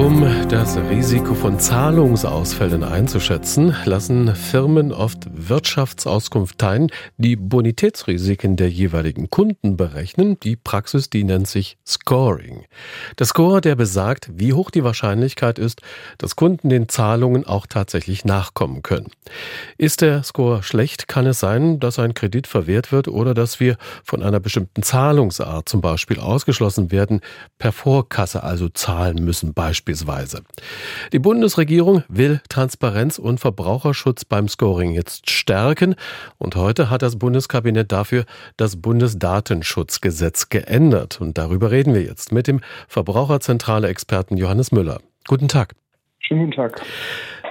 Um das Risiko von Zahlungsausfällen einzuschätzen, lassen Firmen oft Wirtschaftsauskunft teilen, die Bonitätsrisiken der jeweiligen Kunden berechnen. Die Praxis, die nennt sich Scoring. Der Score, der besagt, wie hoch die Wahrscheinlichkeit ist, dass Kunden den Zahlungen auch tatsächlich nachkommen können. Ist der Score schlecht, kann es sein, dass ein Kredit verwehrt wird oder dass wir von einer bestimmten Zahlungsart zum Beispiel ausgeschlossen werden, per Vorkasse also zahlen müssen beispielsweise beispielsweise. Die Bundesregierung will Transparenz und Verbraucherschutz beim Scoring jetzt stärken und heute hat das Bundeskabinett dafür das Bundesdatenschutzgesetz geändert und darüber reden wir jetzt mit dem Verbraucherzentrale Experten Johannes Müller. Guten Tag. Schönen guten Tag.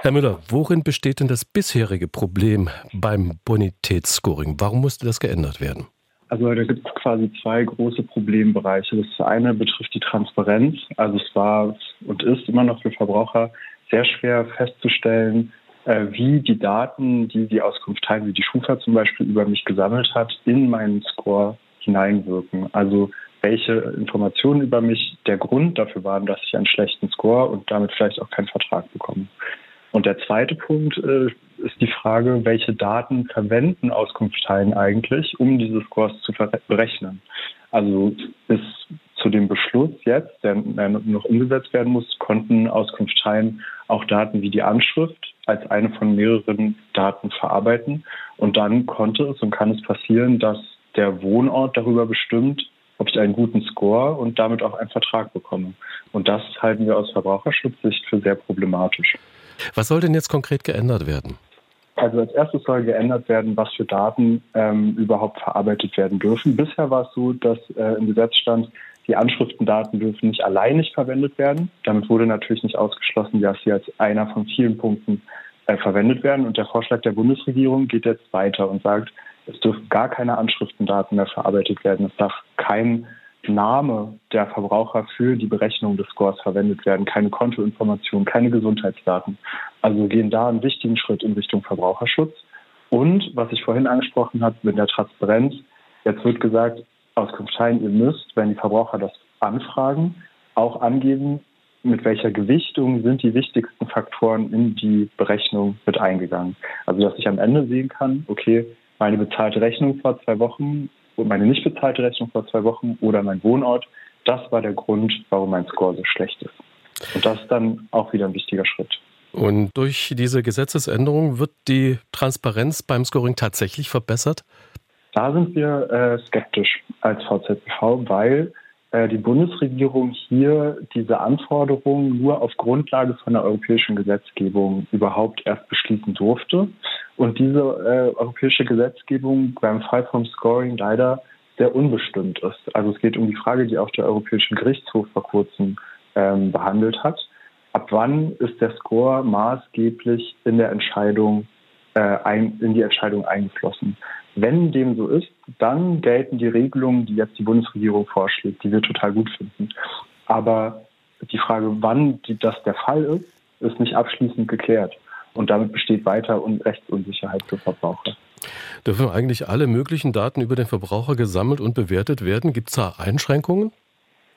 Herr Müller, worin besteht denn das bisherige Problem beim Bonitätsscoring? Warum musste das geändert werden? Also da gibt es quasi zwei große Problembereiche. Das eine betrifft die Transparenz. Also es war und ist immer noch für Verbraucher sehr schwer festzustellen, äh, wie die Daten, die die Auskunft teilen, wie die Schufa zum Beispiel über mich gesammelt hat, in meinen Score hineinwirken. Also welche Informationen über mich der Grund dafür waren, dass ich einen schlechten Score und damit vielleicht auch keinen Vertrag bekomme. Und der zweite Punkt äh, ist die Frage, welche Daten verwenden Auskunftsteilen eigentlich, um diese Scores zu berechnen. Also bis zu dem Beschluss jetzt, der noch umgesetzt werden muss, konnten Auskunftsteilen auch Daten wie die Anschrift als eine von mehreren Daten verarbeiten. Und dann konnte es und kann es passieren, dass der Wohnort darüber bestimmt, ob ich einen guten Score und damit auch einen Vertrag bekomme. Und das halten wir aus Verbraucherschutzsicht für sehr problematisch. Was soll denn jetzt konkret geändert werden? Also als erstes soll geändert werden, was für Daten ähm, überhaupt verarbeitet werden dürfen. Bisher war es so, dass äh, im Gesetz stand, die Anschriftendaten dürfen nicht alleinig verwendet werden. Damit wurde natürlich nicht ausgeschlossen, dass sie als einer von vielen Punkten äh, verwendet werden. Und der Vorschlag der Bundesregierung geht jetzt weiter und sagt, es dürfen gar keine Anschriftendaten mehr verarbeitet werden. Es darf kein Name der Verbraucher für die Berechnung des Scores verwendet werden, keine Kontoinformationen, keine Gesundheitsdaten. Also gehen da einen wichtigen Schritt in Richtung Verbraucherschutz. Und was ich vorhin angesprochen habe mit der Transparenz, jetzt wird gesagt, Auskunftsteilen, ihr müsst, wenn die Verbraucher das anfragen, auch angeben, mit welcher Gewichtung sind die wichtigsten Faktoren in die Berechnung mit eingegangen. Also dass ich am Ende sehen kann, okay, meine bezahlte Rechnung vor zwei Wochen meine nicht bezahlte Rechnung vor zwei Wochen oder mein Wohnort. Das war der Grund, warum mein Score so schlecht ist. Und das ist dann auch wieder ein wichtiger Schritt. Und durch diese Gesetzesänderung wird die Transparenz beim Scoring tatsächlich verbessert? Da sind wir äh, skeptisch als VZBV, weil äh, die Bundesregierung hier diese Anforderungen nur auf Grundlage von der europäischen Gesetzgebung überhaupt erst beschließen durfte. Und diese äh, europäische Gesetzgebung beim Fall vom Scoring leider sehr unbestimmt ist. Also es geht um die Frage, die auch der Europäische Gerichtshof vor kurzem ähm, behandelt hat. Ab wann ist der Score maßgeblich in der Entscheidung äh, ein, in die Entscheidung eingeflossen? Wenn dem so ist, dann gelten die Regelungen, die jetzt die Bundesregierung vorschlägt, die wir total gut finden. Aber die Frage, wann das der Fall ist, ist nicht abschließend geklärt. Und damit besteht weiter Rechtsunsicherheit für Verbraucher. Dürfen eigentlich alle möglichen Daten über den Verbraucher gesammelt und bewertet werden? Gibt es da Einschränkungen?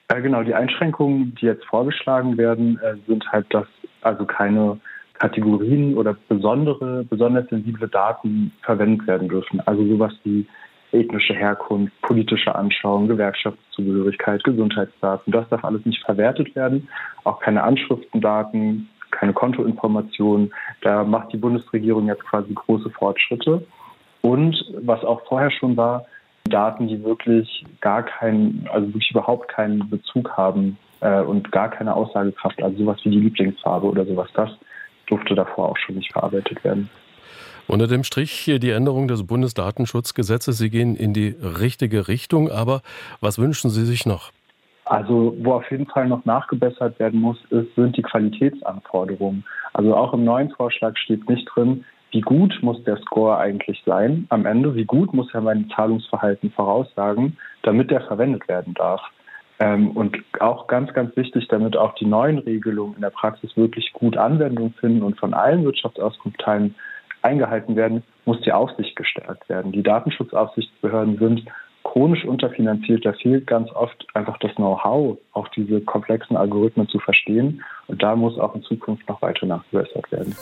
Äh, genau, die Einschränkungen, die jetzt vorgeschlagen werden, äh, sind halt, dass also keine Kategorien oder besondere, besonders sensible Daten verwendet werden dürfen. Also sowas wie ethnische Herkunft, politische Anschauung, Gewerkschaftszugehörigkeit, Gesundheitsdaten. Das darf alles nicht verwertet werden. Auch keine Anschriftendaten, keine Kontoinformationen. Da macht die Bundesregierung jetzt quasi große Fortschritte. Und was auch vorher schon war, Daten, die wirklich gar keinen, also wirklich überhaupt keinen Bezug haben äh, und gar keine Aussagekraft, also sowas wie die Lieblingsfarbe oder sowas, das durfte davor auch schon nicht verarbeitet werden. Unter dem Strich die Änderung des Bundesdatenschutzgesetzes. Sie gehen in die richtige Richtung, aber was wünschen Sie sich noch? Also wo auf jeden Fall noch nachgebessert werden muss, ist, sind die Qualitätsanforderungen. Also auch im neuen Vorschlag steht nicht drin, wie gut muss der Score eigentlich sein am Ende, wie gut muss er mein Zahlungsverhalten voraussagen, damit er verwendet werden darf. Ähm, und auch ganz, ganz wichtig, damit auch die neuen Regelungen in der Praxis wirklich gut Anwendung finden und von allen Wirtschaftsauskunftsteilen eingehalten werden, muss die Aufsicht gestärkt werden. Die Datenschutzaufsichtsbehörden sind chronisch unterfinanziert. Da fehlt ganz oft einfach das Know-how, auch diese komplexen Algorithmen zu verstehen. Und da muss auch in Zukunft noch weiter nachgebessert werden.